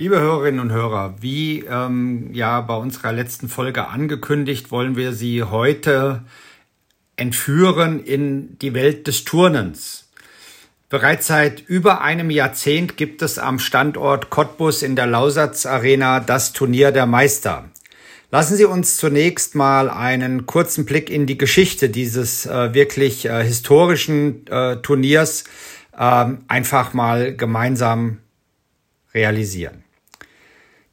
Liebe Hörerinnen und Hörer, wie ähm, ja bei unserer letzten Folge angekündigt, wollen wir Sie heute entführen in die Welt des Turnens. Bereits seit über einem Jahrzehnt gibt es am Standort Cottbus in der Lausatz Arena das Turnier der Meister. Lassen Sie uns zunächst mal einen kurzen Blick in die Geschichte dieses äh, wirklich äh, historischen äh, Turniers ähm, einfach mal gemeinsam realisieren.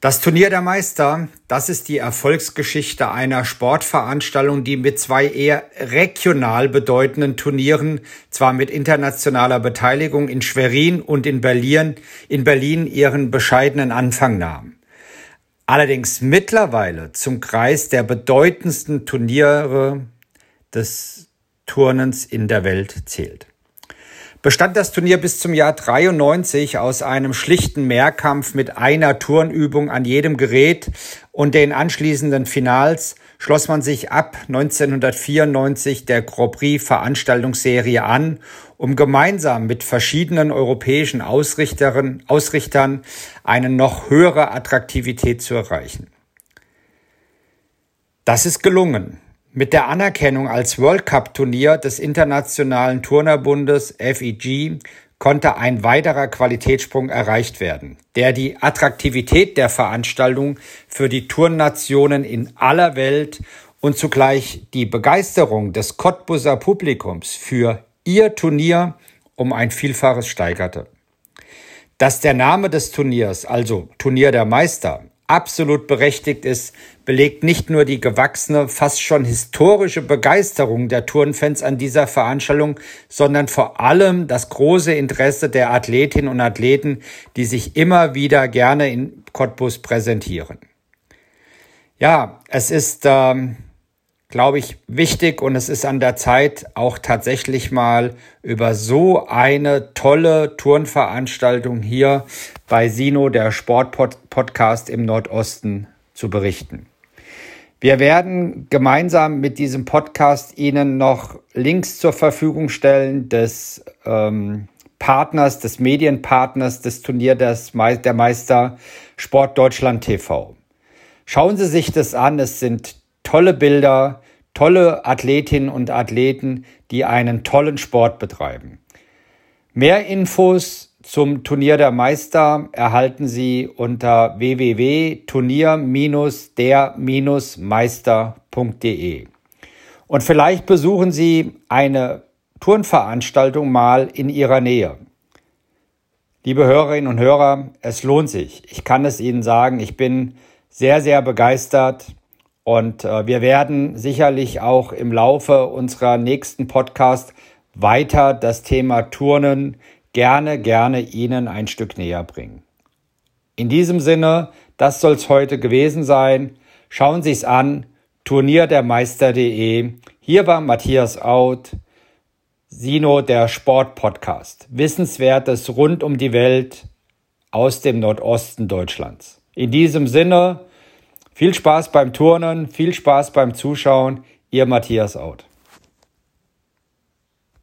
Das Turnier der Meister, das ist die Erfolgsgeschichte einer Sportveranstaltung, die mit zwei eher regional bedeutenden Turnieren, zwar mit internationaler Beteiligung in Schwerin und in Berlin, in Berlin ihren bescheidenen Anfang nahm. Allerdings mittlerweile zum Kreis der bedeutendsten Turniere des Turnens in der Welt zählt bestand das Turnier bis zum Jahr 93 aus einem schlichten Mehrkampf mit einer Turnübung an jedem Gerät und den anschließenden Finals schloss man sich ab 1994 der Grand Prix Veranstaltungsserie an, um gemeinsam mit verschiedenen europäischen Ausrichtern, Ausrichtern eine noch höhere Attraktivität zu erreichen. Das ist gelungen. Mit der Anerkennung als World Cup Turnier des Internationalen Turnerbundes FEG konnte ein weiterer Qualitätssprung erreicht werden, der die Attraktivität der Veranstaltung für die Turnationen in aller Welt und zugleich die Begeisterung des Cottbuser Publikums für ihr Turnier um ein Vielfaches steigerte. Dass der Name des Turniers, also Turnier der Meister, absolut berechtigt ist, belegt nicht nur die gewachsene, fast schon historische Begeisterung der Turnfans an dieser Veranstaltung, sondern vor allem das große Interesse der Athletinnen und Athleten, die sich immer wieder gerne in Cottbus präsentieren. Ja, es ist ähm, glaube ich, wichtig und es ist an der Zeit, auch tatsächlich mal über so eine tolle Turnveranstaltung hier bei Sino, der Sportpodcast im Nordosten, zu berichten. Wir werden gemeinsam mit diesem Podcast Ihnen noch Links zur Verfügung stellen des ähm, Partners, des Medienpartners des Turnier des Me der Meister Sport Deutschland TV. Schauen Sie sich das an. Es sind tolle Bilder, tolle Athletinnen und Athleten, die einen tollen Sport betreiben. Mehr Infos zum Turnier der Meister erhalten Sie unter www.turnier-der-meister.de. Und vielleicht besuchen Sie eine Turnveranstaltung mal in Ihrer Nähe. Liebe Hörerinnen und Hörer, es lohnt sich. Ich kann es Ihnen sagen, ich bin sehr, sehr begeistert und äh, wir werden sicherlich auch im Laufe unserer nächsten Podcast weiter das Thema Turnen gerne, gerne Ihnen ein Stück näher bringen. In diesem Sinne, das soll es heute gewesen sein. Schauen Sie es an, turnierdermeister.de. Hier war Matthias Out, Sino der Sportpodcast. Wissenswertes rund um die Welt aus dem Nordosten Deutschlands. In diesem Sinne, viel Spaß beim Turnen, viel Spaß beim Zuschauen. Ihr Matthias Out.